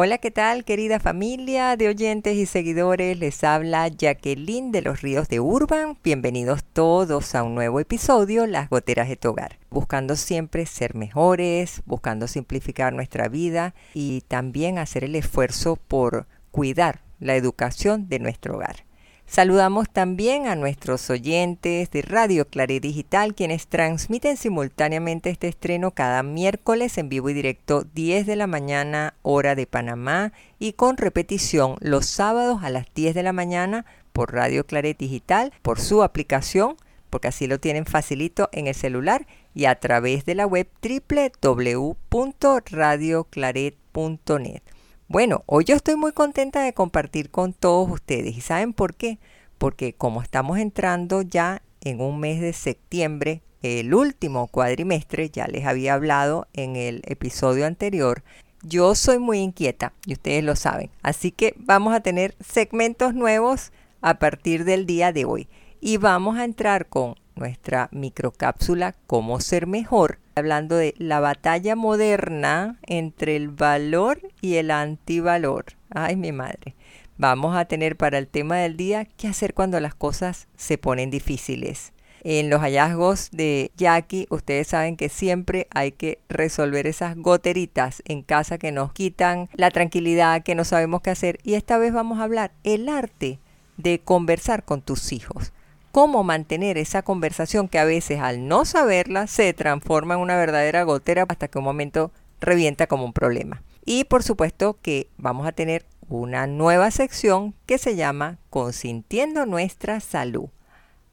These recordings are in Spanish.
Hola, ¿qué tal querida familia de oyentes y seguidores? Les habla Jacqueline de los Ríos de Urban. Bienvenidos todos a un nuevo episodio, Las Goteras de tu Hogar. Buscando siempre ser mejores, buscando simplificar nuestra vida y también hacer el esfuerzo por cuidar la educación de nuestro hogar. Saludamos también a nuestros oyentes de Radio Claret Digital, quienes transmiten simultáneamente este estreno cada miércoles en vivo y directo 10 de la mañana hora de Panamá y con repetición los sábados a las 10 de la mañana por Radio Claret Digital, por su aplicación, porque así lo tienen facilito en el celular y a través de la web www.radioclaret.net. Bueno, hoy yo estoy muy contenta de compartir con todos ustedes. ¿Y saben por qué? Porque como estamos entrando ya en un mes de septiembre, el último cuadrimestre, ya les había hablado en el episodio anterior, yo soy muy inquieta y ustedes lo saben. Así que vamos a tener segmentos nuevos a partir del día de hoy. Y vamos a entrar con nuestra microcápsula Cómo ser mejor, hablando de la batalla moderna entre el valor y el antivalor. Ay, mi madre. Vamos a tener para el tema del día qué hacer cuando las cosas se ponen difíciles. En los hallazgos de Jackie, ustedes saben que siempre hay que resolver esas goteritas en casa que nos quitan la tranquilidad, que no sabemos qué hacer. Y esta vez vamos a hablar el arte de conversar con tus hijos cómo mantener esa conversación que a veces al no saberla se transforma en una verdadera gotera hasta que un momento revienta como un problema. Y por supuesto que vamos a tener una nueva sección que se llama Consintiendo nuestra salud.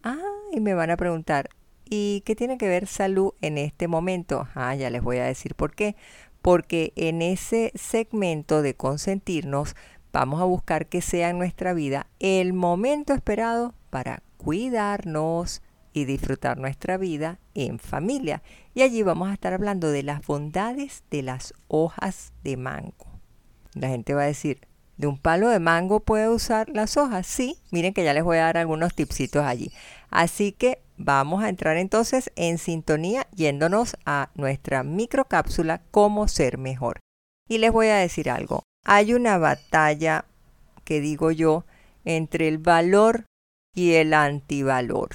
Ah, y me van a preguntar, ¿y qué tiene que ver salud en este momento? Ah, ya les voy a decir por qué. Porque en ese segmento de consentirnos vamos a buscar que sea en nuestra vida el momento esperado para cuidarnos y disfrutar nuestra vida en familia. Y allí vamos a estar hablando de las bondades de las hojas de mango. La gente va a decir, ¿de un palo de mango puede usar las hojas? Sí, miren que ya les voy a dar algunos tipsitos allí. Así que vamos a entrar entonces en sintonía yéndonos a nuestra microcápsula Cómo ser mejor. Y les voy a decir algo. Hay una batalla que digo yo entre el valor y el antivalor.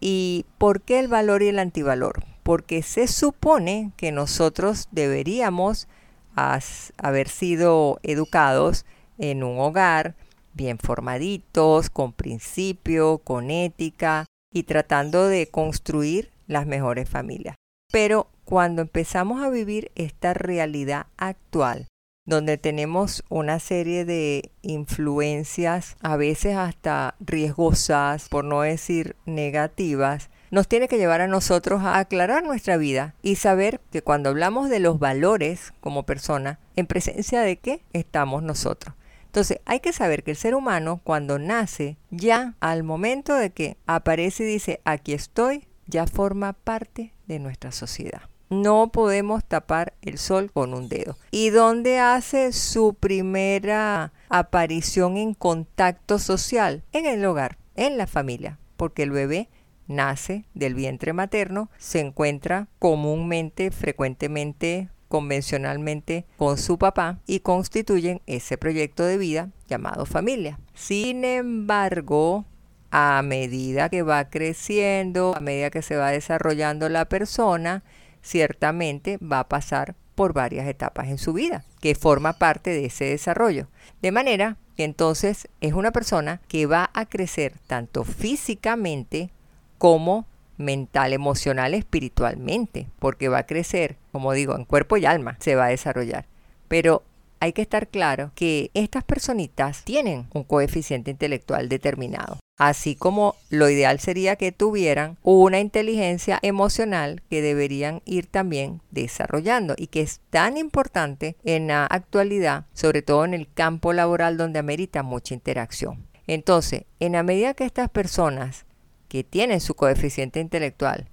¿Y por qué el valor y el antivalor? Porque se supone que nosotros deberíamos haber sido educados en un hogar bien formaditos, con principio, con ética y tratando de construir las mejores familias. Pero cuando empezamos a vivir esta realidad actual, donde tenemos una serie de influencias, a veces hasta riesgosas, por no decir negativas, nos tiene que llevar a nosotros a aclarar nuestra vida y saber que cuando hablamos de los valores como persona, en presencia de qué estamos nosotros. Entonces hay que saber que el ser humano cuando nace, ya al momento de que aparece y dice, aquí estoy, ya forma parte de nuestra sociedad. No podemos tapar el sol con un dedo. ¿Y dónde hace su primera aparición en contacto social? En el hogar, en la familia, porque el bebé nace del vientre materno, se encuentra comúnmente, frecuentemente, convencionalmente con su papá y constituyen ese proyecto de vida llamado familia. Sin embargo, a medida que va creciendo, a medida que se va desarrollando la persona, ciertamente va a pasar por varias etapas en su vida, que forma parte de ese desarrollo. De manera que entonces es una persona que va a crecer tanto físicamente como mental, emocional, espiritualmente, porque va a crecer, como digo, en cuerpo y alma, se va a desarrollar. Pero hay que estar claro que estas personitas tienen un coeficiente intelectual determinado. Así como lo ideal sería que tuvieran una inteligencia emocional que deberían ir también desarrollando y que es tan importante en la actualidad, sobre todo en el campo laboral donde amerita mucha interacción. Entonces, en la medida que estas personas que tienen su coeficiente intelectual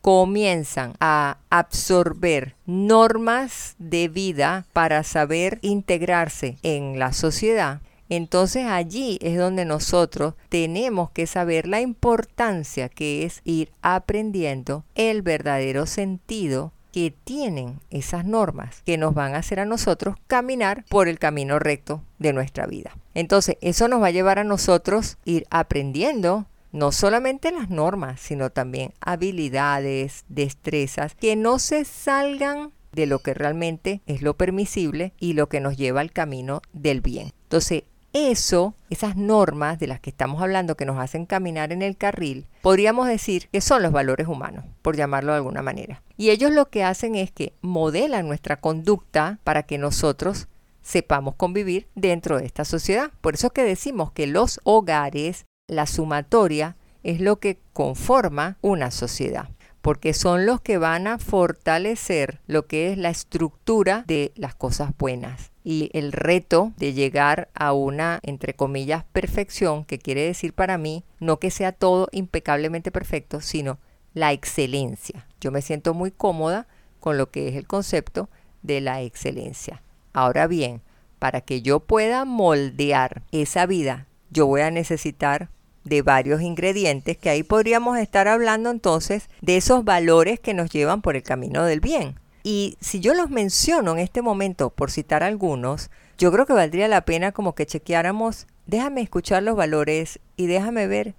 comienzan a absorber normas de vida para saber integrarse en la sociedad, entonces allí es donde nosotros tenemos que saber la importancia que es ir aprendiendo el verdadero sentido que tienen esas normas que nos van a hacer a nosotros caminar por el camino recto de nuestra vida. Entonces, eso nos va a llevar a nosotros ir aprendiendo no solamente las normas, sino también habilidades, destrezas que no se salgan de lo que realmente es lo permisible y lo que nos lleva al camino del bien. Entonces, eso, esas normas de las que estamos hablando que nos hacen caminar en el carril, podríamos decir que son los valores humanos, por llamarlo de alguna manera. Y ellos lo que hacen es que modelan nuestra conducta para que nosotros sepamos convivir dentro de esta sociedad. Por eso es que decimos que los hogares, la sumatoria, es lo que conforma una sociedad porque son los que van a fortalecer lo que es la estructura de las cosas buenas y el reto de llegar a una, entre comillas, perfección, que quiere decir para mí no que sea todo impecablemente perfecto, sino la excelencia. Yo me siento muy cómoda con lo que es el concepto de la excelencia. Ahora bien, para que yo pueda moldear esa vida, yo voy a necesitar de varios ingredientes que ahí podríamos estar hablando entonces de esos valores que nos llevan por el camino del bien. Y si yo los menciono en este momento, por citar algunos, yo creo que valdría la pena como que chequeáramos, déjame escuchar los valores y déjame ver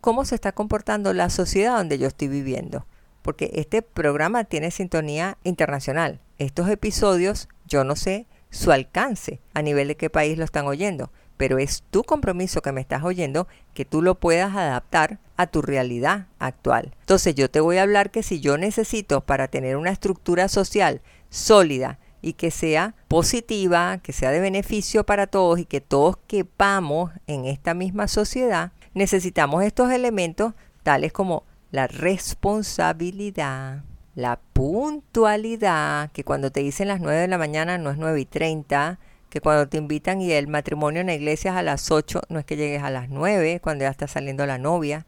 cómo se está comportando la sociedad donde yo estoy viviendo. Porque este programa tiene sintonía internacional. Estos episodios, yo no sé su alcance a nivel de qué país lo están oyendo pero es tu compromiso que me estás oyendo que tú lo puedas adaptar a tu realidad actual. Entonces yo te voy a hablar que si yo necesito para tener una estructura social sólida y que sea positiva, que sea de beneficio para todos y que todos quepamos en esta misma sociedad, necesitamos estos elementos tales como la responsabilidad, la puntualidad, que cuando te dicen las 9 de la mañana no es 9 y 30, que cuando te invitan y el matrimonio en la iglesia es a las 8, no es que llegues a las 9 cuando ya está saliendo la novia,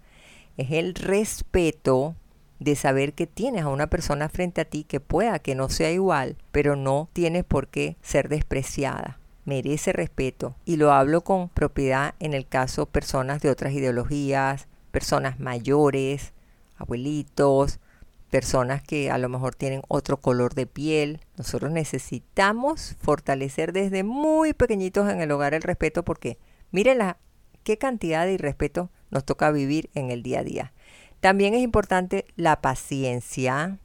es el respeto de saber que tienes a una persona frente a ti que pueda que no sea igual, pero no tienes por qué ser despreciada. Merece respeto y lo hablo con propiedad en el caso personas de otras ideologías, personas mayores, abuelitos, personas que a lo mejor tienen otro color de piel. Nosotros necesitamos fortalecer desde muy pequeñitos en el hogar el respeto porque miren la, qué cantidad de irrespeto nos toca vivir en el día a día. También es importante la paciencia,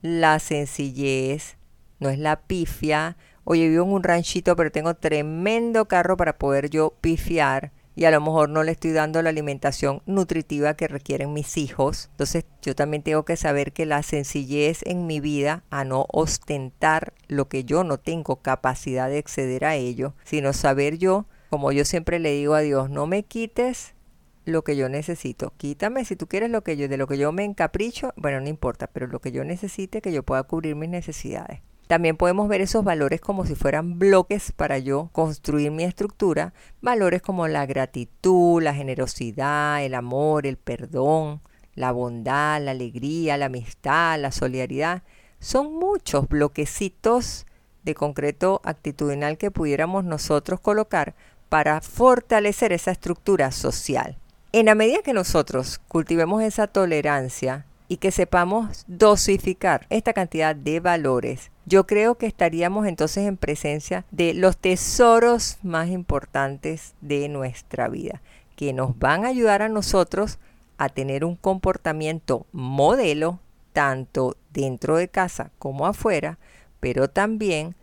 la sencillez, no es la pifia. Oye, vivo en un ranchito, pero tengo tremendo carro para poder yo pifiar y a lo mejor no le estoy dando la alimentación nutritiva que requieren mis hijos. Entonces yo también tengo que saber que la sencillez en mi vida a no ostentar lo que yo no tengo capacidad de acceder a ello, sino saber yo, como yo siempre le digo a Dios, no me quites lo que yo necesito. Quítame si tú quieres lo que yo de lo que yo me encapricho, bueno, no importa, pero lo que yo necesite que yo pueda cubrir mis necesidades. También podemos ver esos valores como si fueran bloques para yo construir mi estructura, valores como la gratitud, la generosidad, el amor, el perdón, la bondad, la alegría, la amistad, la solidaridad. Son muchos bloquecitos de concreto actitudinal que pudiéramos nosotros colocar para fortalecer esa estructura social. En la medida que nosotros cultivemos esa tolerancia y que sepamos dosificar esta cantidad de valores, yo creo que estaríamos entonces en presencia de los tesoros más importantes de nuestra vida, que nos van a ayudar a nosotros a tener un comportamiento modelo, tanto dentro de casa como afuera, pero también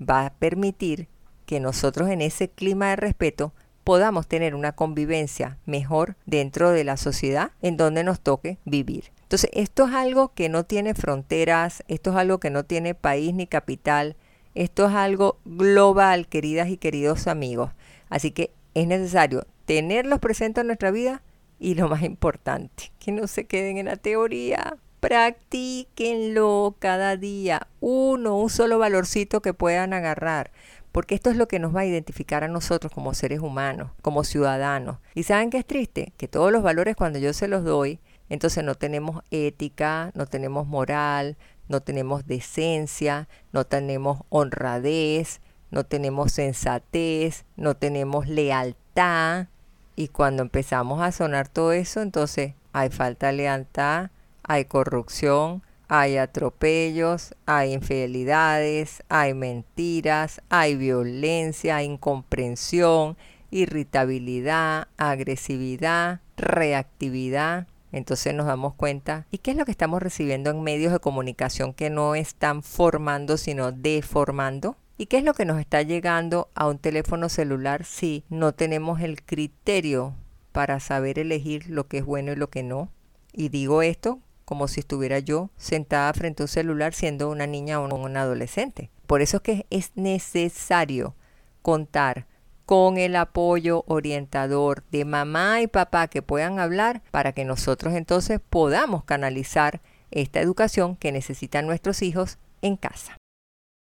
va a permitir que nosotros en ese clima de respeto podamos tener una convivencia mejor dentro de la sociedad en donde nos toque vivir. Entonces, esto es algo que no tiene fronteras, esto es algo que no tiene país ni capital, esto es algo global, queridas y queridos amigos. Así que es necesario tenerlos presentes en nuestra vida y lo más importante, que no se queden en la teoría. Practíquenlo cada día, uno, un solo valorcito que puedan agarrar. Porque esto es lo que nos va a identificar a nosotros como seres humanos, como ciudadanos. ¿Y saben qué es triste? Que todos los valores cuando yo se los doy, entonces no tenemos ética, no tenemos moral, no tenemos decencia, no tenemos honradez, no tenemos sensatez, no tenemos lealtad. Y cuando empezamos a sonar todo eso, entonces hay falta de lealtad, hay corrupción, hay atropellos, hay infidelidades, hay mentiras, hay violencia, incomprensión, irritabilidad, agresividad, reactividad. Entonces nos damos cuenta, ¿y qué es lo que estamos recibiendo en medios de comunicación que no están formando, sino deformando? ¿Y qué es lo que nos está llegando a un teléfono celular si no tenemos el criterio para saber elegir lo que es bueno y lo que no? Y digo esto como si estuviera yo sentada frente a un celular siendo una niña o un adolescente. Por eso es que es necesario contar con el apoyo orientador de mamá y papá que puedan hablar para que nosotros entonces podamos canalizar esta educación que necesitan nuestros hijos en casa.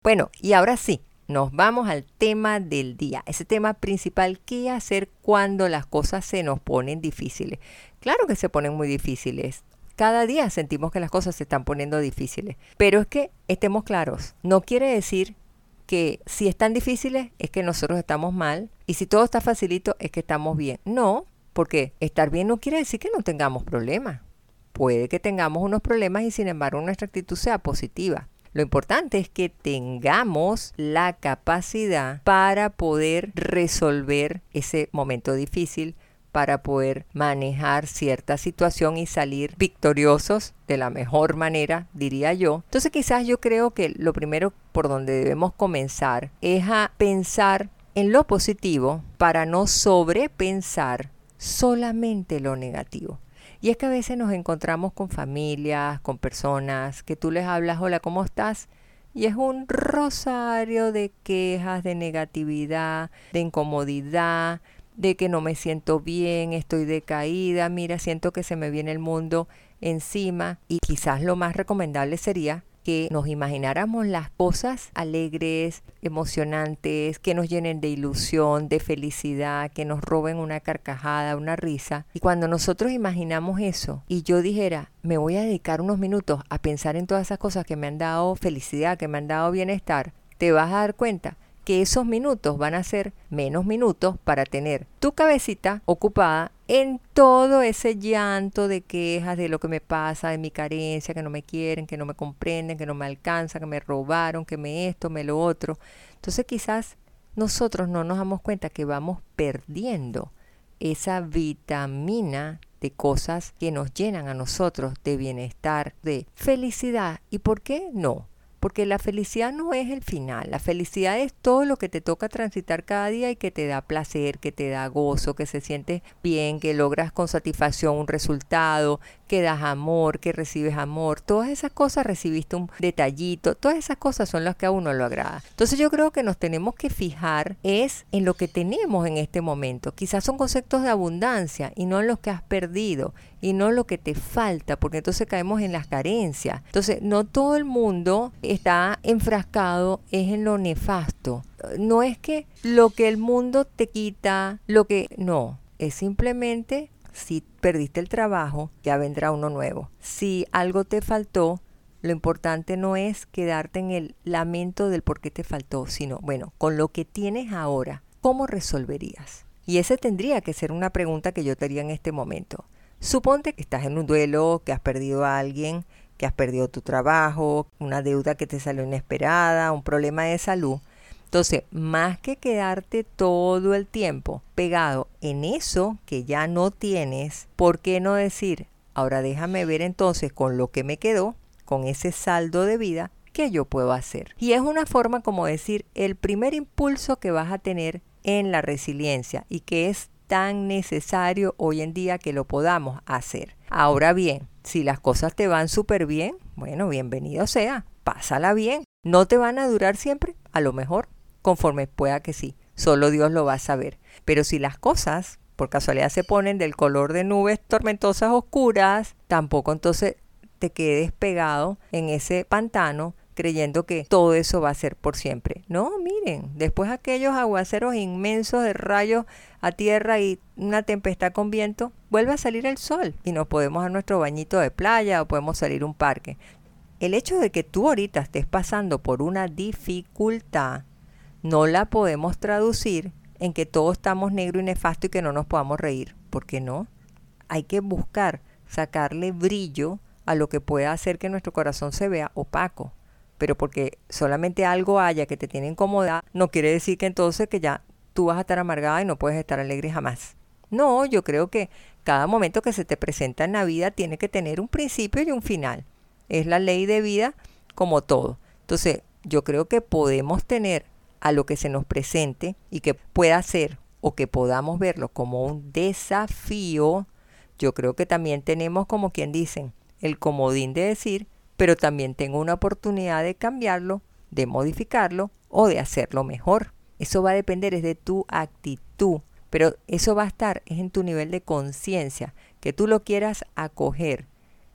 Bueno, y ahora sí, nos vamos al tema del día, ese tema principal, ¿qué hacer cuando las cosas se nos ponen difíciles? Claro que se ponen muy difíciles. Cada día sentimos que las cosas se están poniendo difíciles. Pero es que estemos claros, no quiere decir que si están difíciles es que nosotros estamos mal y si todo está facilito es que estamos bien. No, porque estar bien no quiere decir que no tengamos problemas. Puede que tengamos unos problemas y sin embargo nuestra actitud sea positiva. Lo importante es que tengamos la capacidad para poder resolver ese momento difícil, para poder manejar cierta situación y salir victoriosos de la mejor manera, diría yo. Entonces quizás yo creo que lo primero por donde debemos comenzar es a pensar en lo positivo para no sobrepensar solamente lo negativo. Y es que a veces nos encontramos con familias, con personas que tú les hablas, hola, ¿cómo estás? Y es un rosario de quejas, de negatividad, de incomodidad, de que no me siento bien, estoy decaída, mira, siento que se me viene el mundo encima y quizás lo más recomendable sería que nos imagináramos las cosas alegres, emocionantes, que nos llenen de ilusión, de felicidad, que nos roben una carcajada, una risa. Y cuando nosotros imaginamos eso y yo dijera, me voy a dedicar unos minutos a pensar en todas esas cosas que me han dado felicidad, que me han dado bienestar, te vas a dar cuenta que esos minutos van a ser menos minutos para tener tu cabecita ocupada en todo ese llanto de quejas de lo que me pasa, de mi carencia, que no me quieren, que no me comprenden, que no me alcanza, que me robaron, que me esto, me lo otro. Entonces quizás nosotros no nos damos cuenta que vamos perdiendo esa vitamina de cosas que nos llenan a nosotros de bienestar, de felicidad. ¿Y por qué no? Porque la felicidad no es el final, la felicidad es todo lo que te toca transitar cada día y que te da placer, que te da gozo, que se siente bien, que logras con satisfacción un resultado, que das amor, que recibes amor, todas esas cosas recibiste un detallito, todas esas cosas son las que a uno lo agrada. Entonces yo creo que nos tenemos que fijar es en lo que tenemos en este momento. Quizás son conceptos de abundancia y no en los que has perdido y no lo que te falta, porque entonces caemos en las carencias. Entonces no todo el mundo está enfrascado es en lo nefasto. No es que lo que el mundo te quita, lo que no, es simplemente si perdiste el trabajo, ya vendrá uno nuevo. Si algo te faltó, lo importante no es quedarte en el lamento del por qué te faltó, sino, bueno, con lo que tienes ahora, ¿cómo resolverías? Y esa tendría que ser una pregunta que yo te haría en este momento. Suponte que estás en un duelo, que has perdido a alguien, que has perdido tu trabajo, una deuda que te salió inesperada, un problema de salud. Entonces, más que quedarte todo el tiempo pegado en eso que ya no tienes, ¿por qué no decir, ahora déjame ver entonces con lo que me quedó, con ese saldo de vida, qué yo puedo hacer? Y es una forma como decir el primer impulso que vas a tener en la resiliencia y que es tan necesario hoy en día que lo podamos hacer. Ahora bien, si las cosas te van súper bien, bueno, bienvenido sea, pásala bien. No te van a durar siempre, a lo mejor conforme pueda que sí. Solo Dios lo va a saber. Pero si las cosas por casualidad se ponen del color de nubes tormentosas oscuras, tampoco entonces te quedes pegado en ese pantano creyendo que todo eso va a ser por siempre. No, miren, después aquellos aguaceros inmensos de rayos a tierra y una tempestad con viento, vuelve a salir el sol y nos podemos dar nuestro bañito de playa o podemos salir a un parque. El hecho de que tú ahorita estés pasando por una dificultad, no la podemos traducir en que todos estamos negro y nefasto y que no nos podamos reír. ¿Por qué no? Hay que buscar sacarle brillo a lo que pueda hacer que nuestro corazón se vea opaco. Pero porque solamente algo haya que te tiene incomodidad, no quiere decir que entonces que ya tú vas a estar amargada y no puedes estar alegre jamás. No, yo creo que cada momento que se te presenta en la vida tiene que tener un principio y un final. Es la ley de vida como todo. Entonces, yo creo que podemos tener a lo que se nos presente y que pueda ser o que podamos verlo como un desafío, yo creo que también tenemos como quien dicen el comodín de decir, pero también tengo una oportunidad de cambiarlo, de modificarlo o de hacerlo mejor. Eso va a depender es de tu actitud, pero eso va a estar es en tu nivel de conciencia, que tú lo quieras acoger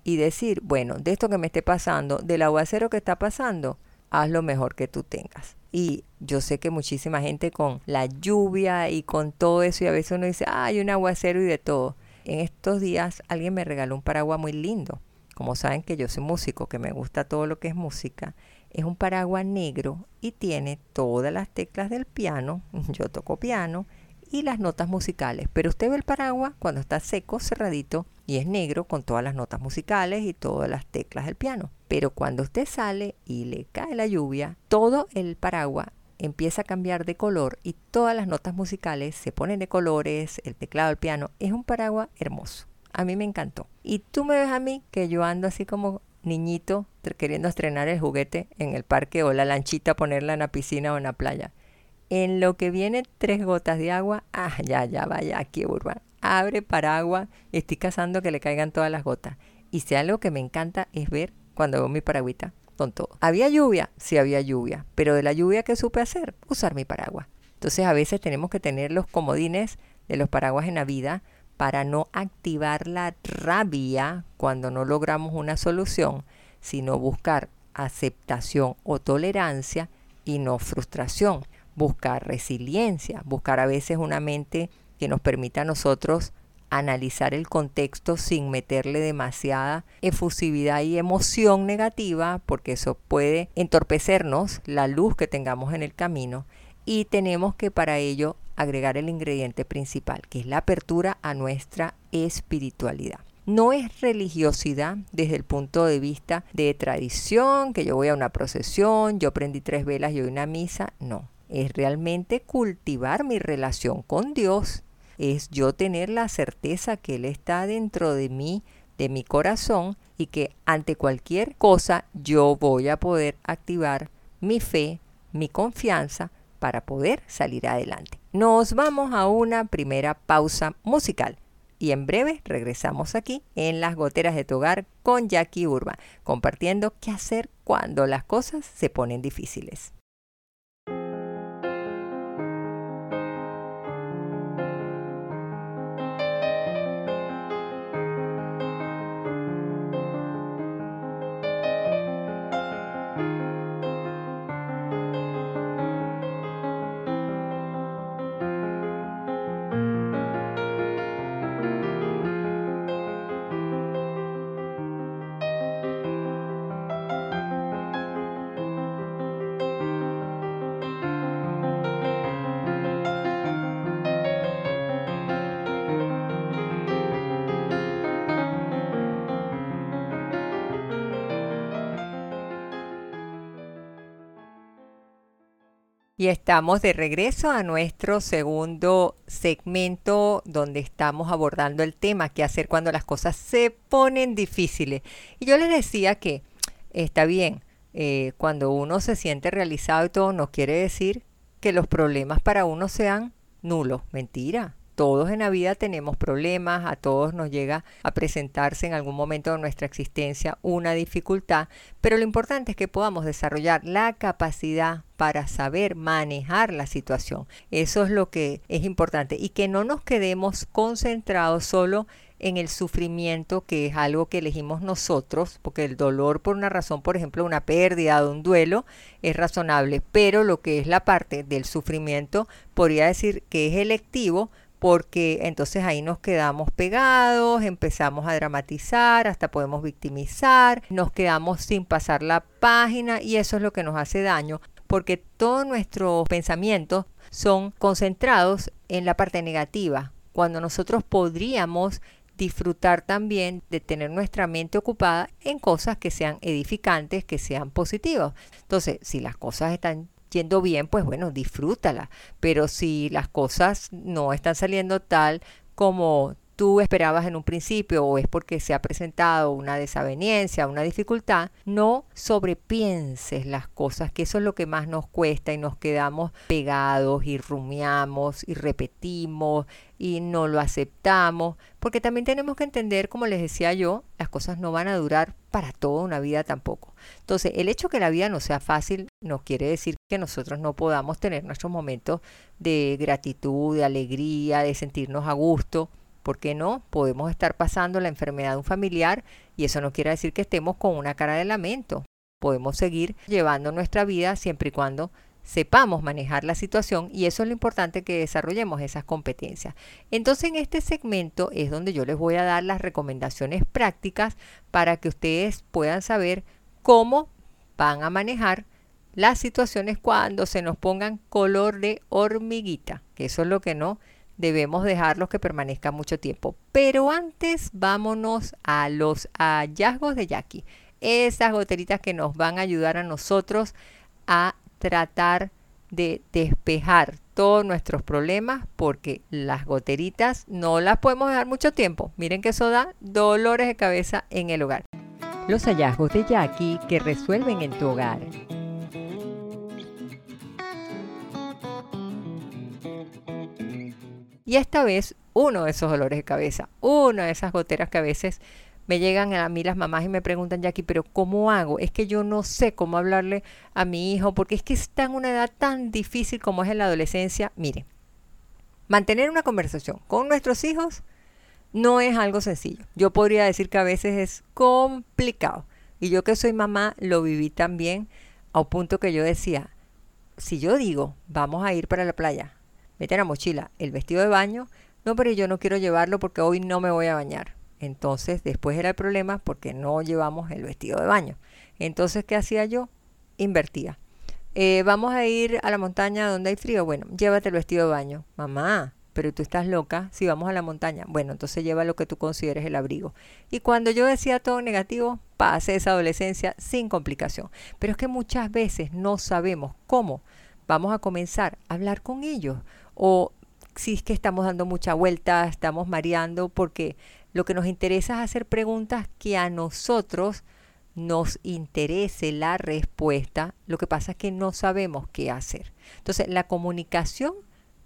y decir, bueno, de esto que me esté pasando, del aguacero que está pasando, haz lo mejor que tú tengas. Y yo sé que muchísima gente con la lluvia y con todo eso, y a veces uno dice, ah, hay un aguacero y de todo. En estos días alguien me regaló un paraguas muy lindo como saben que yo soy músico, que me gusta todo lo que es música, es un paraguas negro y tiene todas las teclas del piano, yo toco piano, y las notas musicales. Pero usted ve el paraguas cuando está seco, cerradito, y es negro con todas las notas musicales y todas las teclas del piano. Pero cuando usted sale y le cae la lluvia, todo el paraguas empieza a cambiar de color y todas las notas musicales se ponen de colores, el teclado del piano. Es un paraguas hermoso. A mí me encantó. Y tú me ves a mí que yo ando así como niñito queriendo estrenar el juguete en el parque o la lanchita, ponerla en la piscina o en la playa. En lo que viene tres gotas de agua, ah, ya, ya, vaya aquí, Urban. Abre paraguas, estoy cazando que le caigan todas las gotas. Y si algo que me encanta es ver cuando veo mi paragüita con todo. ¿Había lluvia? Sí había lluvia. Pero de la lluvia que supe hacer, usar mi paraguas. Entonces a veces tenemos que tener los comodines de los paraguas en la vida para no activar la rabia cuando no logramos una solución, sino buscar aceptación o tolerancia y no frustración. Buscar resiliencia, buscar a veces una mente que nos permita a nosotros analizar el contexto sin meterle demasiada efusividad y emoción negativa, porque eso puede entorpecernos la luz que tengamos en el camino. Y tenemos que para ello agregar el ingrediente principal, que es la apertura a nuestra espiritualidad. No es religiosidad desde el punto de vista de tradición, que yo voy a una procesión, yo prendí tres velas y hoy una misa, no. Es realmente cultivar mi relación con Dios, es yo tener la certeza que Él está dentro de mí, de mi corazón, y que ante cualquier cosa yo voy a poder activar mi fe, mi confianza, para poder salir adelante. Nos vamos a una primera pausa musical y en breve regresamos aquí en las goteras de tu hogar con Jackie Urba, compartiendo qué hacer cuando las cosas se ponen difíciles. Y estamos de regreso a nuestro segundo segmento donde estamos abordando el tema, qué hacer cuando las cosas se ponen difíciles. Y yo les decía que está bien, eh, cuando uno se siente realizado y todo, no quiere decir que los problemas para uno sean nulos. Mentira, todos en la vida tenemos problemas, a todos nos llega a presentarse en algún momento de nuestra existencia una dificultad, pero lo importante es que podamos desarrollar la capacidad para saber manejar la situación. Eso es lo que es importante y que no nos quedemos concentrados solo en el sufrimiento, que es algo que elegimos nosotros, porque el dolor por una razón, por ejemplo, una pérdida o un duelo, es razonable, pero lo que es la parte del sufrimiento, podría decir que es electivo, porque entonces ahí nos quedamos pegados, empezamos a dramatizar, hasta podemos victimizar, nos quedamos sin pasar la página y eso es lo que nos hace daño, porque todos nuestros pensamientos son concentrados en la parte negativa, cuando nosotros podríamos disfrutar también de tener nuestra mente ocupada en cosas que sean edificantes, que sean positivas. Entonces, si las cosas están yendo bien, pues bueno, disfrútala. Pero si las cosas no están saliendo tal como tú esperabas en un principio o es porque se ha presentado una desaveniencia, una dificultad, no sobrepienses las cosas, que eso es lo que más nos cuesta y nos quedamos pegados y rumiamos y repetimos y no lo aceptamos, porque también tenemos que entender, como les decía yo, las cosas no van a durar para toda una vida tampoco. Entonces, el hecho que la vida no sea fácil no quiere decir que nosotros no podamos tener nuestros momentos de gratitud, de alegría, de sentirnos a gusto, ¿Por qué no? Podemos estar pasando la enfermedad de un familiar y eso no quiere decir que estemos con una cara de lamento. Podemos seguir llevando nuestra vida siempre y cuando sepamos manejar la situación y eso es lo importante que desarrollemos esas competencias. Entonces en este segmento es donde yo les voy a dar las recomendaciones prácticas para que ustedes puedan saber cómo van a manejar las situaciones cuando se nos pongan color de hormiguita, que eso es lo que no debemos dejarlos que permanezcan mucho tiempo. Pero antes vámonos a los hallazgos de Jackie. Esas goteritas que nos van a ayudar a nosotros a tratar de despejar todos nuestros problemas porque las goteritas no las podemos dejar mucho tiempo. Miren que eso da dolores de cabeza en el hogar. Los hallazgos de Jackie que resuelven en tu hogar. Y esta vez uno de esos dolores de cabeza, una de esas goteras que a veces me llegan a mí las mamás y me preguntan, Jackie, pero ¿cómo hago? Es que yo no sé cómo hablarle a mi hijo porque es que está en una edad tan difícil como es en la adolescencia. Mire, mantener una conversación con nuestros hijos no es algo sencillo. Yo podría decir que a veces es complicado. Y yo que soy mamá lo viví también a un punto que yo decía, si yo digo, vamos a ir para la playa, mete la mochila el vestido de baño, no, pero yo no quiero llevarlo porque hoy no me voy a bañar. Entonces después era el problema porque no llevamos el vestido de baño. Entonces, ¿qué hacía yo? Invertía. Eh, vamos a ir a la montaña donde hay frío. Bueno, llévate el vestido de baño. Mamá, pero tú estás loca si vamos a la montaña. Bueno, entonces lleva lo que tú consideres el abrigo. Y cuando yo decía todo negativo, pase esa adolescencia sin complicación. Pero es que muchas veces no sabemos cómo vamos a comenzar a hablar con ellos o si es que estamos dando mucha vuelta, estamos mareando, porque lo que nos interesa es hacer preguntas que a nosotros nos interese la respuesta, lo que pasa es que no sabemos qué hacer. Entonces, la comunicación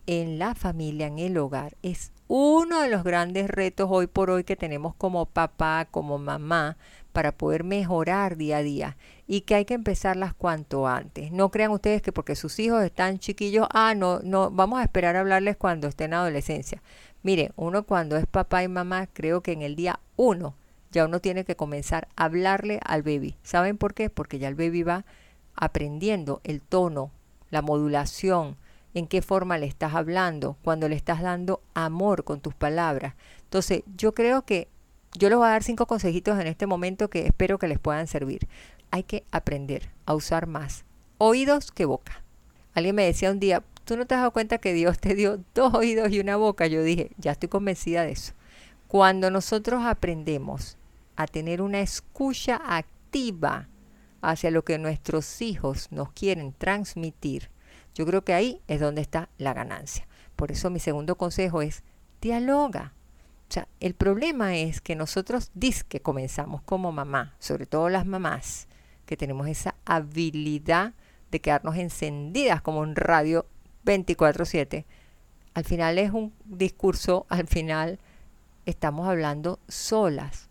en la familia, en el hogar, es uno de los grandes retos hoy por hoy que tenemos como papá, como mamá, para poder mejorar día a día y que hay que empezarlas cuanto antes. No crean ustedes que porque sus hijos están chiquillos, ah, no, no, vamos a esperar a hablarles cuando estén en adolescencia. Mire, uno cuando es papá y mamá, creo que en el día uno ya uno tiene que comenzar a hablarle al baby. ¿Saben por qué? Porque ya el baby va aprendiendo el tono, la modulación, en qué forma le estás hablando, cuando le estás dando amor con tus palabras. Entonces, yo creo que yo les voy a dar cinco consejitos en este momento que espero que les puedan servir. Hay que aprender a usar más oídos que boca. Alguien me decía un día, ¿tú no te has dado cuenta que Dios te dio dos oídos y una boca? Yo dije, ya estoy convencida de eso. Cuando nosotros aprendemos a tener una escucha activa hacia lo que nuestros hijos nos quieren transmitir, yo creo que ahí es donde está la ganancia. Por eso mi segundo consejo es dialoga. El problema es que nosotros que comenzamos como mamá, sobre todo las mamás, que tenemos esa habilidad de quedarnos encendidas como un radio 24/7. Al final es un discurso, al final estamos hablando solas.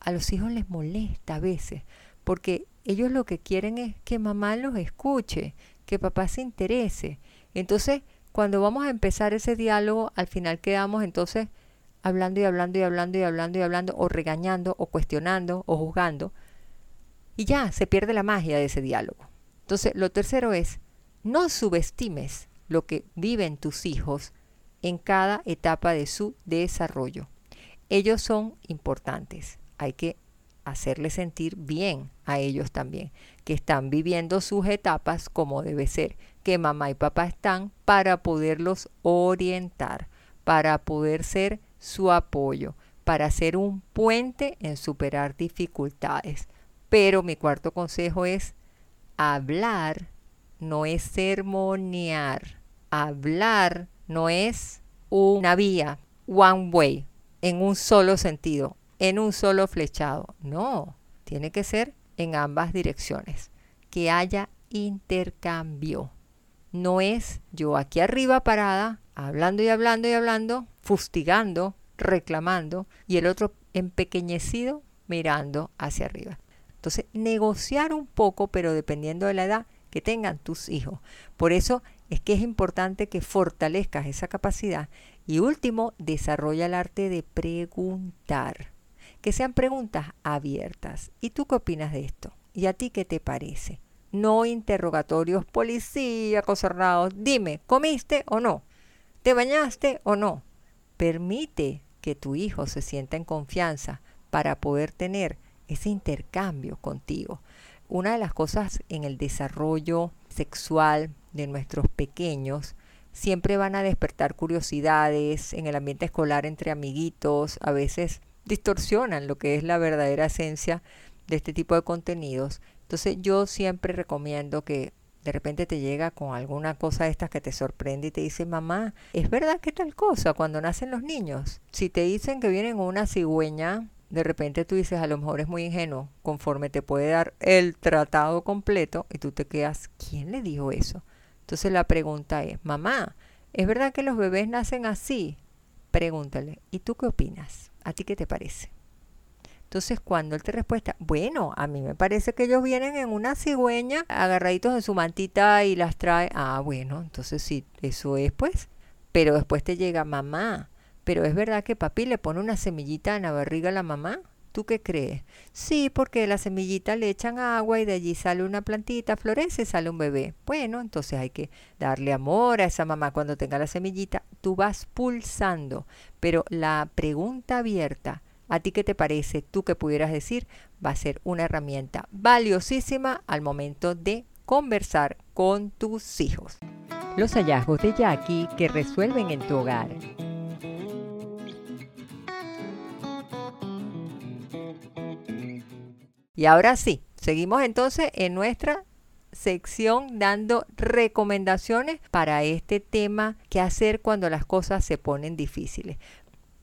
A los hijos les molesta a veces, porque ellos lo que quieren es que mamá los escuche, que papá se interese. Entonces, cuando vamos a empezar ese diálogo, al final quedamos entonces hablando y hablando y hablando y hablando y hablando, o regañando, o cuestionando, o juzgando. Y ya, se pierde la magia de ese diálogo. Entonces, lo tercero es, no subestimes lo que viven tus hijos en cada etapa de su desarrollo. Ellos son importantes. Hay que hacerles sentir bien a ellos también, que están viviendo sus etapas como debe ser, que mamá y papá están para poderlos orientar, para poder ser su apoyo, para ser un puente en superar dificultades. Pero mi cuarto consejo es hablar no es sermonear. Hablar no es una vía, one way, en un solo sentido, en un solo flechado. No, tiene que ser en ambas direcciones. Que haya intercambio. No es yo aquí arriba parada, hablando y hablando y hablando, fustigando, reclamando, y el otro empequeñecido mirando hacia arriba. Entonces, negociar un poco, pero dependiendo de la edad que tengan tus hijos. Por eso es que es importante que fortalezcas esa capacidad. Y último, desarrolla el arte de preguntar. Que sean preguntas abiertas. ¿Y tú qué opinas de esto? ¿Y a ti qué te parece? No interrogatorios policíacos cerrados. Dime, ¿comiste o no? ¿Te bañaste o no? Permite que tu hijo se sienta en confianza para poder tener ese intercambio contigo. Una de las cosas en el desarrollo sexual de nuestros pequeños siempre van a despertar curiosidades en el ambiente escolar entre amiguitos, a veces distorsionan lo que es la verdadera esencia de este tipo de contenidos. Entonces yo siempre recomiendo que de repente te llega con alguna cosa de estas que te sorprende y te dice, mamá, ¿es verdad que tal cosa cuando nacen los niños? Si te dicen que vienen una cigüeña de repente tú dices, a lo mejor es muy ingenuo, conforme te puede dar el tratado completo y tú te quedas, ¿quién le dijo eso? Entonces la pregunta es, mamá, ¿es verdad que los bebés nacen así? Pregúntale, ¿y tú qué opinas? ¿A ti qué te parece? Entonces cuando él te respuesta, bueno, a mí me parece que ellos vienen en una cigüeña agarraditos en su mantita y las trae, ah, bueno, entonces sí, eso es pues. Pero después te llega, mamá, pero es verdad que papi le pone una semillita en la barriga a la mamá. ¿Tú qué crees? Sí, porque la semillita le echan agua y de allí sale una plantita, florece y sale un bebé. Bueno, entonces hay que darle amor a esa mamá cuando tenga la semillita. Tú vas pulsando, pero la pregunta abierta, ¿a ti qué te parece? Tú que pudieras decir, va a ser una herramienta valiosísima al momento de conversar con tus hijos. Los hallazgos de Jackie que resuelven en tu hogar. Y ahora sí, seguimos entonces en nuestra sección dando recomendaciones para este tema, qué hacer cuando las cosas se ponen difíciles.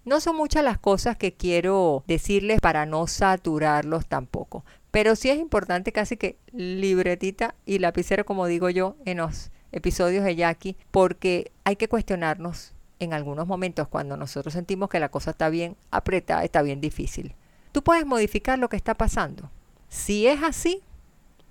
No son muchas las cosas que quiero decirles para no saturarlos tampoco, pero sí es importante casi que libretita y lapicero, como digo yo, en los episodios de Jackie, porque hay que cuestionarnos en algunos momentos cuando nosotros sentimos que la cosa está bien apretada, está bien difícil. Tú puedes modificar lo que está pasando. Si es así,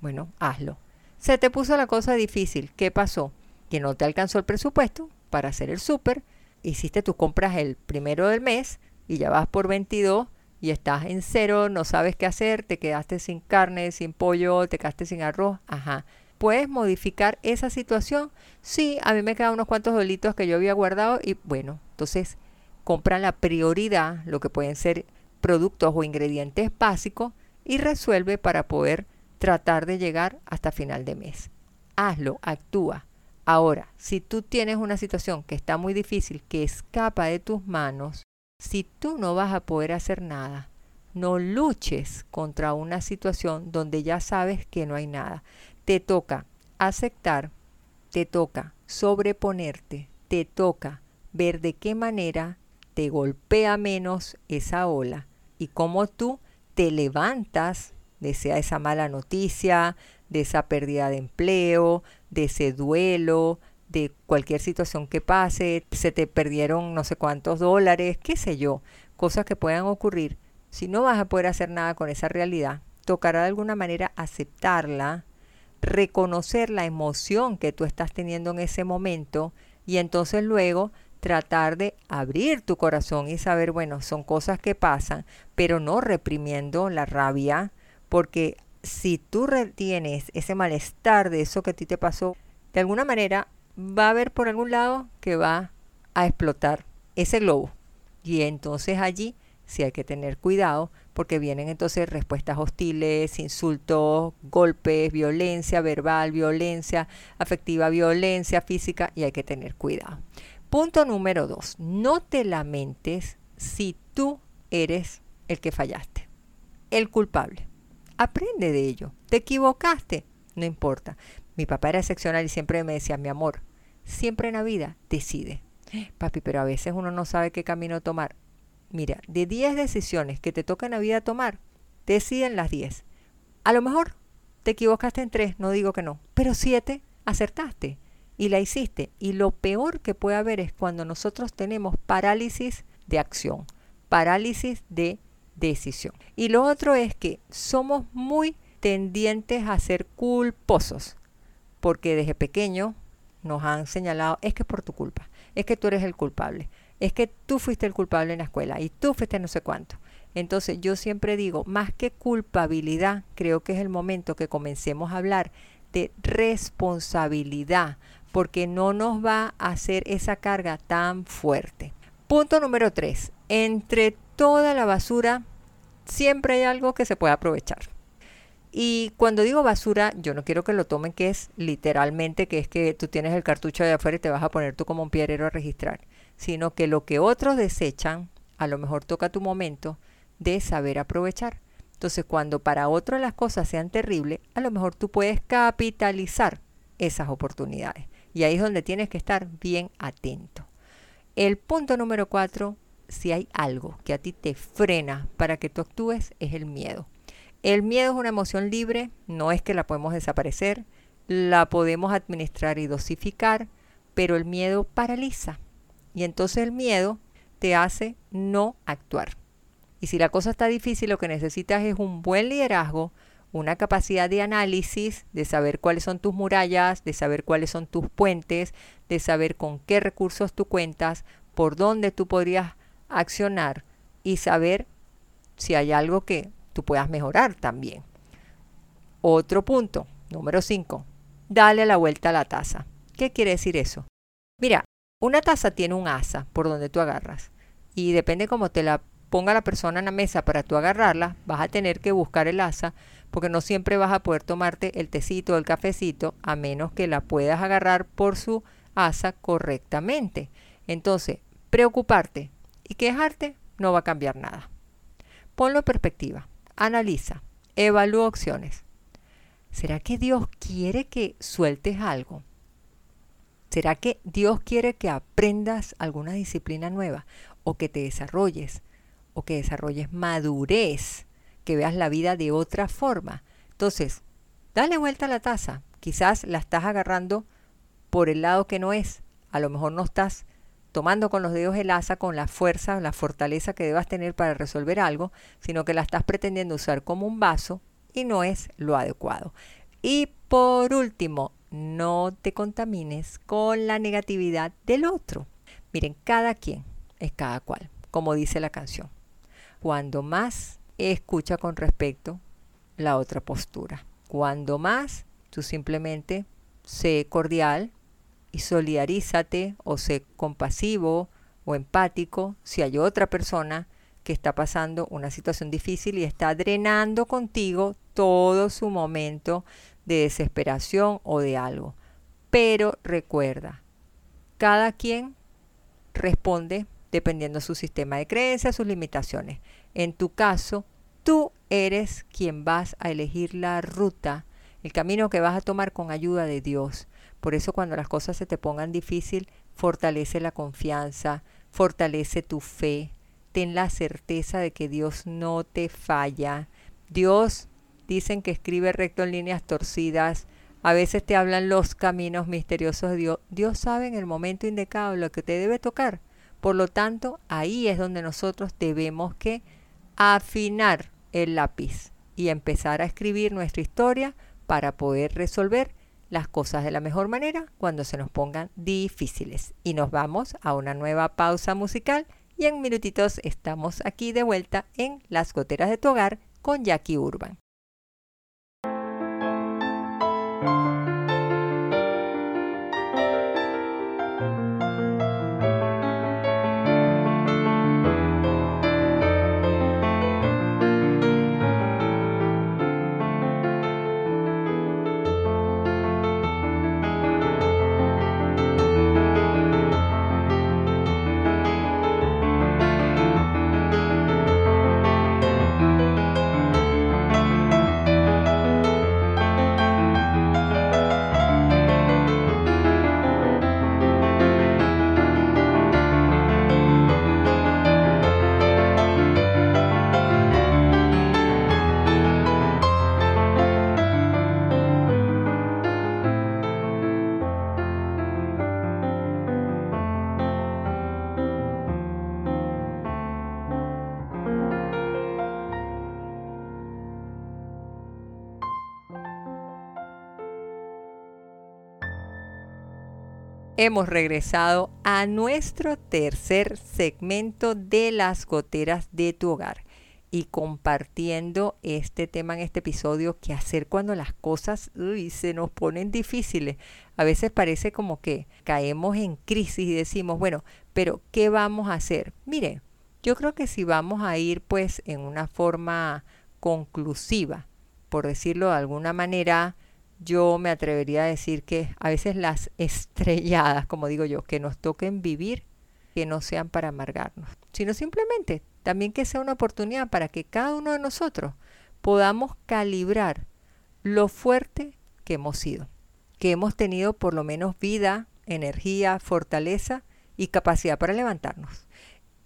bueno, hazlo. Se te puso la cosa difícil. ¿Qué pasó? Que no te alcanzó el presupuesto para hacer el súper. Hiciste tus compras el primero del mes y ya vas por 22 y estás en cero, no sabes qué hacer, te quedaste sin carne, sin pollo, te quedaste sin arroz. Ajá. ¿Puedes modificar esa situación? Sí, a mí me quedan unos cuantos dolitos que yo había guardado y bueno, entonces compra la prioridad, lo que pueden ser productos o ingredientes básicos y resuelve para poder tratar de llegar hasta final de mes. Hazlo, actúa. Ahora, si tú tienes una situación que está muy difícil, que escapa de tus manos, si tú no vas a poder hacer nada, no luches contra una situación donde ya sabes que no hay nada. Te toca aceptar, te toca sobreponerte, te toca ver de qué manera te golpea menos esa ola y cómo tú te levantas de esa mala noticia, de esa pérdida de empleo, de ese duelo, de cualquier situación que pase, se te perdieron no sé cuántos dólares, qué sé yo, cosas que puedan ocurrir. Si no vas a poder hacer nada con esa realidad, tocará de alguna manera aceptarla, reconocer la emoción que tú estás teniendo en ese momento y entonces luego tratar de abrir tu corazón y saber, bueno, son cosas que pasan, pero no reprimiendo la rabia, porque si tú retienes ese malestar de eso que a ti te pasó, de alguna manera va a haber por algún lado que va a explotar ese globo. Y entonces allí sí hay que tener cuidado porque vienen entonces respuestas hostiles, insultos, golpes, violencia verbal, violencia afectiva, violencia física y hay que tener cuidado. Punto número dos, no te lamentes si tú eres el que fallaste, el culpable. Aprende de ello. Te equivocaste, no importa. Mi papá era excepcional y siempre me decía, mi amor, siempre en la vida decide. Papi, pero a veces uno no sabe qué camino tomar. Mira, de 10 decisiones que te toca en la vida tomar, deciden las 10. A lo mejor te equivocaste en 3, no digo que no, pero 7 acertaste y la hiciste. Y lo peor que puede haber es cuando nosotros tenemos parálisis de acción, parálisis de decisión. Y lo otro es que somos muy tendientes a ser culposos, porque desde pequeño nos han señalado, es que es por tu culpa, es que tú eres el culpable, es que tú fuiste el culpable en la escuela y tú fuiste no sé cuánto. Entonces yo siempre digo, más que culpabilidad, creo que es el momento que comencemos a hablar de responsabilidad, porque no nos va a hacer esa carga tan fuerte. Punto número tres, entre toda la basura siempre hay algo que se puede aprovechar. Y cuando digo basura, yo no quiero que lo tomen que es literalmente que es que tú tienes el cartucho de afuera y te vas a poner tú como un piedrero a registrar, sino que lo que otros desechan, a lo mejor toca tu momento de saber aprovechar. Entonces, cuando para otros las cosas sean terribles, a lo mejor tú puedes capitalizar esas oportunidades. Y ahí es donde tienes que estar bien atento. El punto número cuatro, si hay algo que a ti te frena para que tú actúes, es el miedo. El miedo es una emoción libre, no es que la podemos desaparecer, la podemos administrar y dosificar, pero el miedo paraliza. Y entonces el miedo te hace no actuar. Y si la cosa está difícil, lo que necesitas es un buen liderazgo, una capacidad de análisis, de saber cuáles son tus murallas, de saber cuáles son tus puentes, de saber con qué recursos tú cuentas, por dónde tú podrías accionar y saber si hay algo que tú puedas mejorar también. Otro punto, número 5, dale la vuelta a la taza. ¿Qué quiere decir eso? Mira, una taza tiene un asa por donde tú agarras y depende cómo te la ponga la persona en la mesa para tú agarrarla, vas a tener que buscar el asa porque no siempre vas a poder tomarte el tecito o el cafecito a menos que la puedas agarrar por su asa correctamente. Entonces, preocuparte y quejarte no va a cambiar nada. Ponlo en perspectiva, analiza, evalúa opciones. ¿Será que Dios quiere que sueltes algo? ¿Será que Dios quiere que aprendas alguna disciplina nueva o que te desarrolles o que desarrolles madurez, que veas la vida de otra forma? Entonces, dale vuelta a la taza. Quizás la estás agarrando por el lado que no es. A lo mejor no estás tomando con los dedos el asa con la fuerza, la fortaleza que debas tener para resolver algo, sino que la estás pretendiendo usar como un vaso y no es lo adecuado. Y por último, no te contamines con la negatividad del otro. Miren, cada quien es cada cual, como dice la canción. Cuando más escucha con respecto la otra postura. Cuando más tú simplemente sé cordial, y solidarízate o sé compasivo o empático si hay otra persona que está pasando una situación difícil y está drenando contigo todo su momento de desesperación o de algo. Pero recuerda, cada quien responde dependiendo de su sistema de creencias, sus limitaciones. En tu caso, tú eres quien vas a elegir la ruta, el camino que vas a tomar con ayuda de Dios. Por eso cuando las cosas se te pongan difícil, fortalece la confianza, fortalece tu fe, ten la certeza de que Dios no te falla. Dios dicen que escribe recto en líneas torcidas. A veces te hablan los caminos misteriosos de Dios. Dios sabe en el momento indicado lo que te debe tocar. Por lo tanto, ahí es donde nosotros debemos que afinar el lápiz y empezar a escribir nuestra historia para poder resolver las cosas de la mejor manera cuando se nos pongan difíciles. Y nos vamos a una nueva pausa musical y en minutitos estamos aquí de vuelta en Las Goteras de tu Hogar con Jackie Urban. Hemos regresado a nuestro tercer segmento de las goteras de tu hogar y compartiendo este tema en este episodio, qué hacer cuando las cosas se nos ponen difíciles. A veces parece como que caemos en crisis y decimos, bueno, pero ¿qué vamos a hacer? Mire, yo creo que si vamos a ir pues en una forma conclusiva, por decirlo de alguna manera, yo me atrevería a decir que a veces las estrelladas, como digo yo, que nos toquen vivir, que no sean para amargarnos, sino simplemente también que sea una oportunidad para que cada uno de nosotros podamos calibrar lo fuerte que hemos sido, que hemos tenido por lo menos vida, energía, fortaleza y capacidad para levantarnos.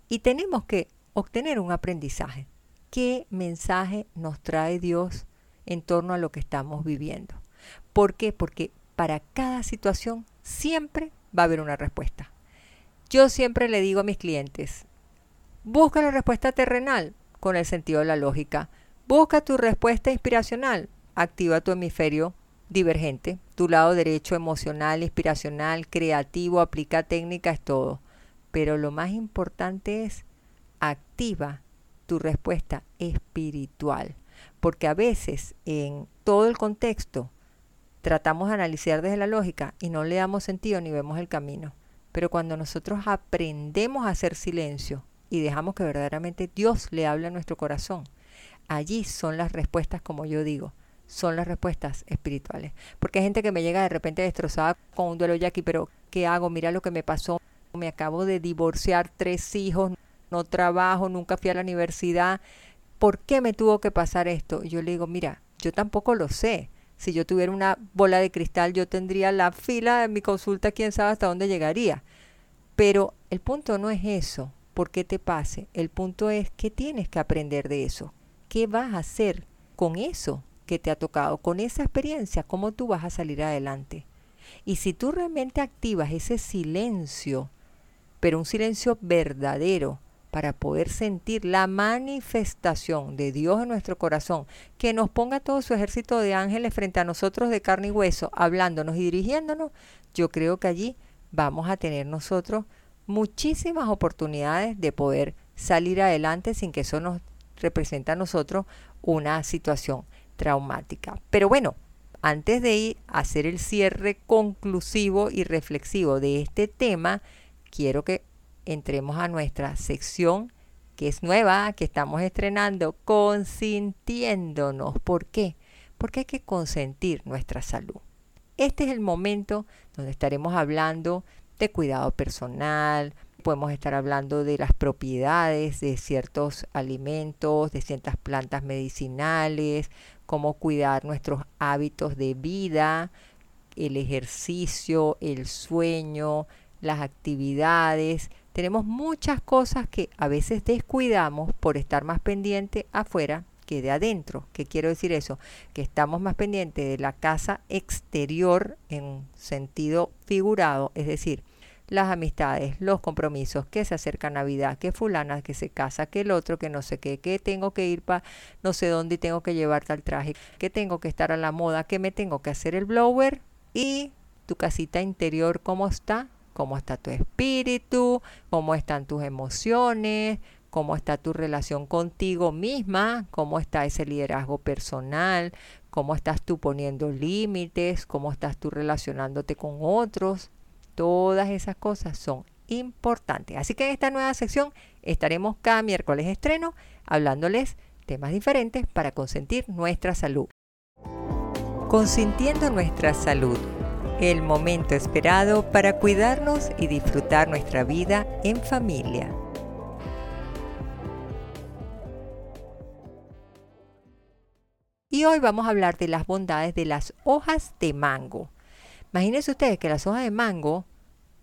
Y tenemos que obtener un aprendizaje. ¿Qué mensaje nos trae Dios en torno a lo que estamos viviendo? ¿Por qué? Porque para cada situación siempre va a haber una respuesta. Yo siempre le digo a mis clientes, busca la respuesta terrenal con el sentido de la lógica. Busca tu respuesta inspiracional. Activa tu hemisferio divergente, tu lado derecho emocional, inspiracional, creativo, aplica técnicas, todo. Pero lo más importante es activa tu respuesta espiritual. Porque a veces en todo el contexto tratamos de analizar desde la lógica y no le damos sentido ni vemos el camino. Pero cuando nosotros aprendemos a hacer silencio y dejamos que verdaderamente Dios le hable a nuestro corazón, allí son las respuestas, como yo digo, son las respuestas espirituales. Porque hay gente que me llega de repente destrozada con un duelo aquí, pero ¿qué hago? Mira lo que me pasó. Me acabo de divorciar, tres hijos, no trabajo, nunca fui a la universidad. ¿Por qué me tuvo que pasar esto? Y yo le digo, mira, yo tampoco lo sé si yo tuviera una bola de cristal, yo tendría la fila de mi consulta, quién sabe hasta dónde llegaría. Pero el punto no es eso, por qué te pase. El punto es qué tienes que aprender de eso. ¿Qué vas a hacer con eso que te ha tocado, con esa experiencia? ¿Cómo tú vas a salir adelante? Y si tú realmente activas ese silencio, pero un silencio verdadero, para poder sentir la manifestación de Dios en nuestro corazón, que nos ponga todo su ejército de ángeles frente a nosotros de carne y hueso, hablándonos y dirigiéndonos, yo creo que allí vamos a tener nosotros muchísimas oportunidades de poder salir adelante sin que eso nos represente a nosotros una situación traumática. Pero bueno, antes de ir a hacer el cierre conclusivo y reflexivo de este tema, quiero que entremos a nuestra sección que es nueva, que estamos estrenando, consintiéndonos. ¿Por qué? Porque hay que consentir nuestra salud. Este es el momento donde estaremos hablando de cuidado personal, podemos estar hablando de las propiedades de ciertos alimentos, de ciertas plantas medicinales, cómo cuidar nuestros hábitos de vida, el ejercicio, el sueño, las actividades, tenemos muchas cosas que a veces descuidamos por estar más pendiente afuera que de adentro. ¿Qué quiero decir eso? Que estamos más pendientes de la casa exterior en sentido figurado, es decir, las amistades, los compromisos, que se acerca Navidad, que fulana que se casa, que el otro, que no sé qué, que tengo que ir para no sé dónde y tengo que llevar tal traje, que tengo que estar a la moda, que me tengo que hacer el blower, ¿Y tu casita interior cómo está? ¿Cómo está tu espíritu? ¿Cómo están tus emociones? ¿Cómo está tu relación contigo misma? ¿Cómo está ese liderazgo personal? ¿Cómo estás tú poniendo límites? ¿Cómo estás tú relacionándote con otros? Todas esas cosas son importantes. Así que en esta nueva sección estaremos cada miércoles estreno hablándoles temas diferentes para consentir nuestra salud. Consintiendo nuestra salud, el momento esperado para cuidarnos y disfrutar nuestra vida en familia. Y hoy vamos a hablar de las bondades de las hojas de mango. Imagínense ustedes que las hojas de mango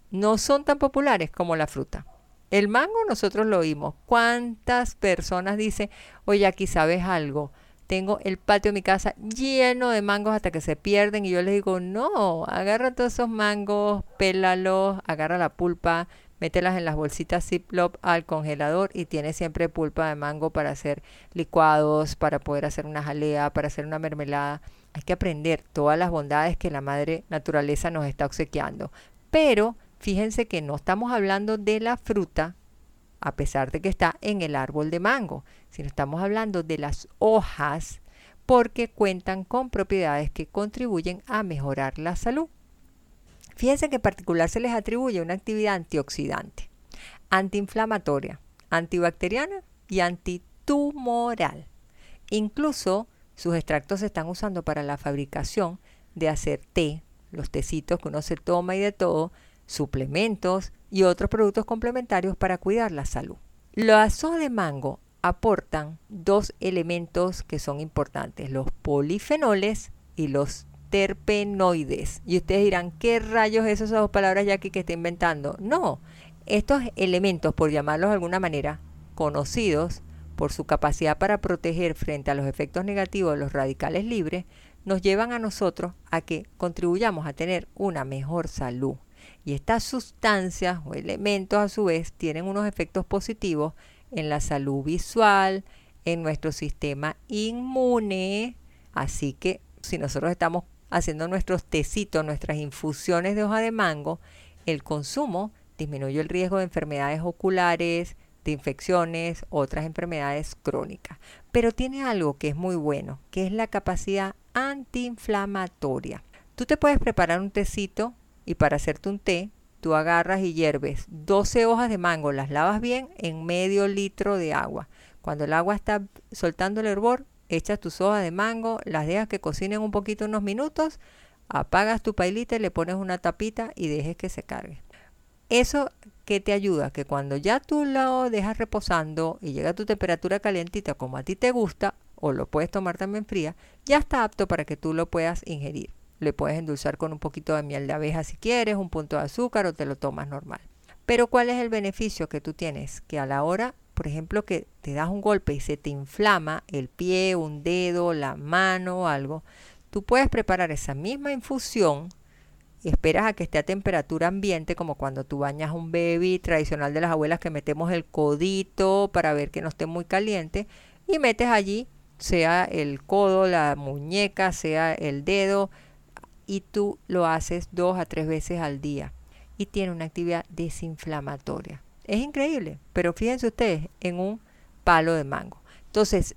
no son tan populares como la fruta. El mango nosotros lo oímos. ¿Cuántas personas dicen, oye, aquí sabes algo? Tengo el patio de mi casa lleno de mangos hasta que se pierden y yo les digo, no, agarra todos esos mangos, pélalos, agarra la pulpa, mételas en las bolsitas Ziploc al congelador y tienes siempre pulpa de mango para hacer licuados, para poder hacer una jalea, para hacer una mermelada. Hay que aprender todas las bondades que la madre naturaleza nos está obsequiando. Pero fíjense que no estamos hablando de la fruta, a pesar de que está en el árbol de mango, sino estamos hablando de las hojas porque cuentan con propiedades que contribuyen a mejorar la salud. Fíjense que en particular se les atribuye una actividad antioxidante, antiinflamatoria, antibacteriana y antitumoral. Incluso sus extractos se están usando para la fabricación de hacer té, los tecitos que uno se toma y de todo, suplementos y otros productos complementarios para cuidar la salud. Los hojas de mango aportan dos elementos que son importantes, los polifenoles y los terpenoides. Y ustedes dirán, ¿qué rayos es esas dos palabras ya aquí que está inventando? No, estos elementos, por llamarlos de alguna manera, conocidos por su capacidad para proteger frente a los efectos negativos de los radicales libres, nos llevan a nosotros a que contribuyamos a tener una mejor salud. Y estas sustancias o elementos a su vez tienen unos efectos positivos en la salud visual, en nuestro sistema inmune. Así que si nosotros estamos haciendo nuestros tecitos, nuestras infusiones de hoja de mango, el consumo disminuye el riesgo de enfermedades oculares, de infecciones, otras enfermedades crónicas. Pero tiene algo que es muy bueno, que es la capacidad antiinflamatoria. Tú te puedes preparar un tecito y para hacerte un té, tú agarras y hierves 12 hojas de mango, las lavas bien en medio litro de agua. Cuando el agua está soltando el hervor, echas tus hojas de mango, las dejas que cocinen un poquito unos minutos, apagas tu pailita y le pones una tapita y dejes que se cargue. Eso que te ayuda, que cuando ya tú lo dejas reposando y llega a tu temperatura calientita como a ti te gusta, o lo puedes tomar también fría, ya está apto para que tú lo puedas ingerir. Le puedes endulzar con un poquito de miel de abeja si quieres, un punto de azúcar o te lo tomas normal. Pero ¿cuál es el beneficio que tú tienes? Que a la hora por ejemplo, que te das un golpe y se te inflama el pie, un dedo, la mano o algo, tú puedes preparar esa misma infusión y esperas a que esté a temperatura ambiente, como cuando tú bañas un baby tradicional de las abuelas que metemos el codito para ver que no esté muy caliente y metes allí, sea el codo, la muñeca, sea el dedo, y tú lo haces dos a tres veces al día y tiene una actividad desinflamatoria. Es increíble, pero fíjense ustedes en un palo de mango. Entonces,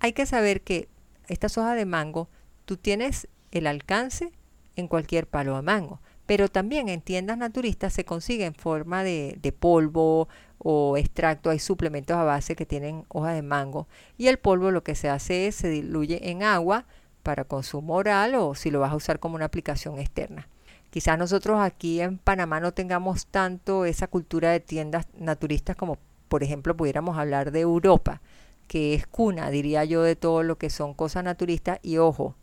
hay que saber que estas hojas de mango, tú tienes el alcance en cualquier palo de mango, pero también en tiendas naturistas se consigue en forma de, de polvo o extracto, hay suplementos a base que tienen hojas de mango y el polvo lo que se hace es se diluye en agua para consumo oral o si lo vas a usar como una aplicación externa. Quizás nosotros aquí en Panamá no tengamos tanto esa cultura de tiendas naturistas como por ejemplo pudiéramos hablar de Europa, que es cuna, diría yo, de todo lo que son cosas naturistas. Y ojo,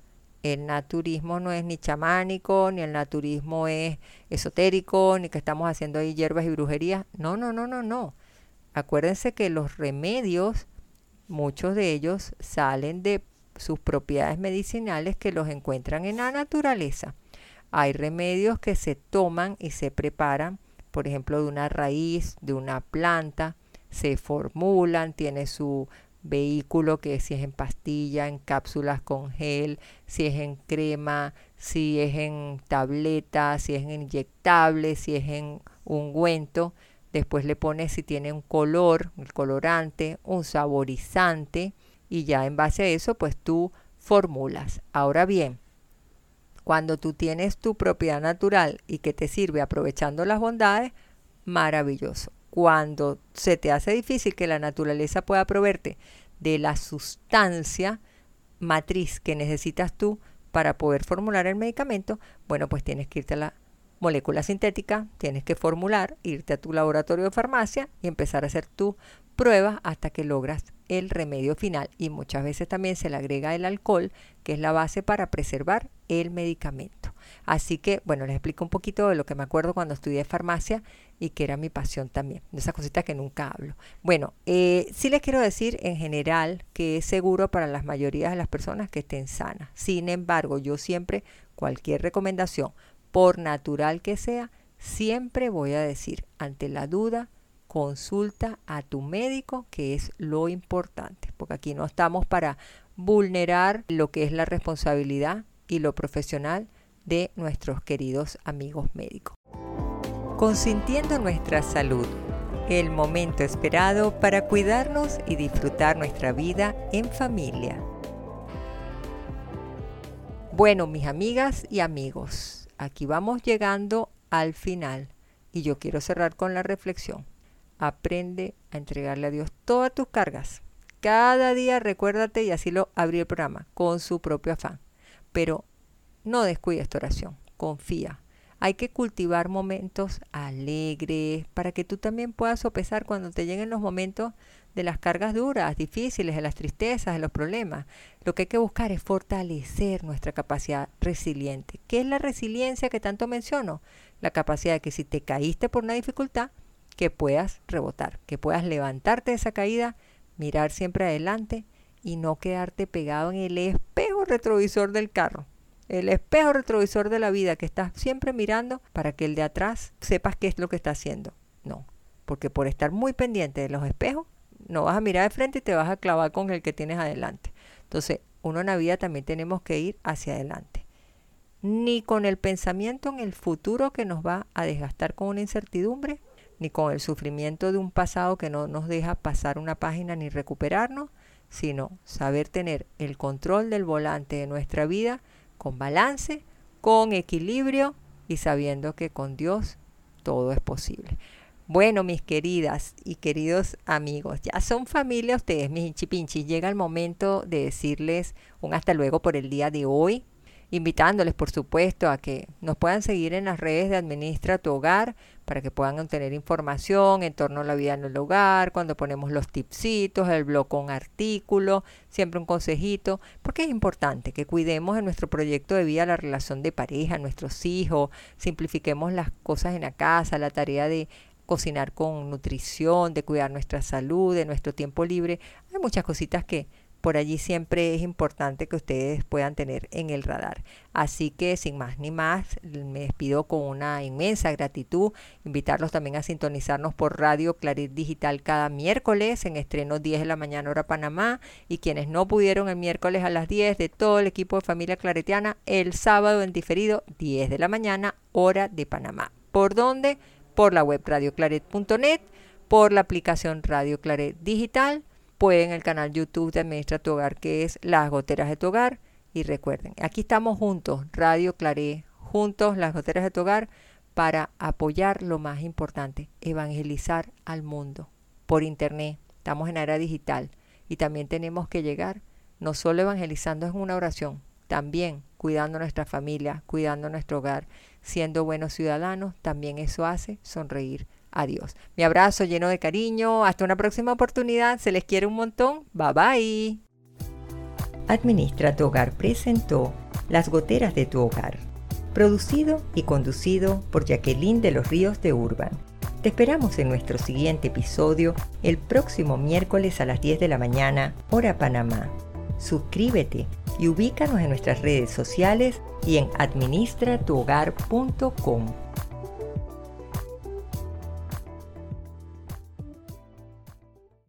el naturismo no es ni chamánico, ni el naturismo es esotérico, ni que estamos haciendo ahí hierbas y brujerías. No, no, no, no, no. Acuérdense que los remedios, muchos de ellos salen de sus propiedades medicinales que los encuentran en la naturaleza. Hay remedios que se toman y se preparan, por ejemplo, de una raíz, de una planta, se formulan, tiene su vehículo que si es en pastilla, en cápsulas con gel, si es en crema, si es en tableta, si es en inyectable, si es en ungüento. Después le pones si tiene un color, el colorante, un saborizante y ya en base a eso pues tú formulas. Ahora bien, cuando tú tienes tu propiedad natural y que te sirve aprovechando las bondades, maravilloso. Cuando se te hace difícil que la naturaleza pueda proveerte de la sustancia matriz que necesitas tú para poder formular el medicamento, bueno, pues tienes que irte a la molécula sintética, tienes que formular, irte a tu laboratorio de farmacia y empezar a hacer tu prueba hasta que logras el remedio final. Y muchas veces también se le agrega el alcohol, que es la base para preservar el medicamento. Así que, bueno, les explico un poquito de lo que me acuerdo cuando estudié farmacia y que era mi pasión también, de esas cositas que nunca hablo. Bueno, eh, sí les quiero decir en general que es seguro para las mayorías de las personas que estén sanas. Sin embargo, yo siempre, cualquier recomendación, por natural que sea, siempre voy a decir, ante la duda, consulta a tu médico, que es lo importante, porque aquí no estamos para vulnerar lo que es la responsabilidad y lo profesional de nuestros queridos amigos médicos. Consintiendo nuestra salud, el momento esperado para cuidarnos y disfrutar nuestra vida en familia. Bueno, mis amigas y amigos, aquí vamos llegando al final y yo quiero cerrar con la reflexión. Aprende a entregarle a Dios todas tus cargas. Cada día recuérdate y así lo abrí el programa con su propio afán. Pero no descuides tu oración, confía. Hay que cultivar momentos alegres para que tú también puedas sopesar cuando te lleguen los momentos de las cargas duras, difíciles, de las tristezas, de los problemas. Lo que hay que buscar es fortalecer nuestra capacidad resiliente. ¿Qué es la resiliencia que tanto menciono? La capacidad de que si te caíste por una dificultad, que puedas rebotar, que puedas levantarte de esa caída, mirar siempre adelante y no quedarte pegado en el espejo retrovisor del carro el espejo retrovisor de la vida que estás siempre mirando para que el de atrás sepas qué es lo que está haciendo. No, porque por estar muy pendiente de los espejos, no vas a mirar de frente y te vas a clavar con el que tienes adelante. Entonces, uno en la vida también tenemos que ir hacia adelante. Ni con el pensamiento en el futuro que nos va a desgastar con una incertidumbre, ni con el sufrimiento de un pasado que no nos deja pasar una página ni recuperarnos, sino saber tener el control del volante de nuestra vida con balance, con equilibrio y sabiendo que con Dios todo es posible. Bueno, mis queridas y queridos amigos, ya son familia ustedes, mis hinchipinchis. Llega el momento de decirles un hasta luego por el día de hoy invitándoles por supuesto a que nos puedan seguir en las redes de Administra tu Hogar para que puedan obtener información en torno a la vida en el hogar, cuando ponemos los tipsitos, el blog con artículo, siempre un consejito, porque es importante que cuidemos en nuestro proyecto de vida la relación de pareja, nuestros hijos, simplifiquemos las cosas en la casa, la tarea de cocinar con nutrición, de cuidar nuestra salud, de nuestro tiempo libre. Hay muchas cositas que por allí siempre es importante que ustedes puedan tener en el radar. Así que sin más ni más, me despido con una inmensa gratitud, invitarlos también a sintonizarnos por Radio Claret Digital cada miércoles en estreno 10 de la mañana hora Panamá y quienes no pudieron el miércoles a las 10 de todo el equipo de familia claretiana, el sábado en diferido 10 de la mañana hora de Panamá. ¿Por dónde? Por la web radioclaret.net, por la aplicación Radio Claret Digital pueden el canal YouTube de Administra tu Hogar, que es Las Goteras de tu Hogar. Y recuerden, aquí estamos juntos, Radio Claré, juntos, Las Goteras de tu Hogar, para apoyar lo más importante, evangelizar al mundo por Internet. Estamos en era digital y también tenemos que llegar, no solo evangelizando en una oración, también cuidando nuestra familia, cuidando nuestro hogar, siendo buenos ciudadanos, también eso hace sonreír Adiós. Mi abrazo lleno de cariño. Hasta una próxima oportunidad. Se les quiere un montón. Bye bye. Administra tu hogar presentó Las goteras de tu hogar. Producido y conducido por Jacqueline de los Ríos de Urban. Te esperamos en nuestro siguiente episodio el próximo miércoles a las 10 de la mañana, hora Panamá. Suscríbete y ubícanos en nuestras redes sociales y en administratuhogar.com.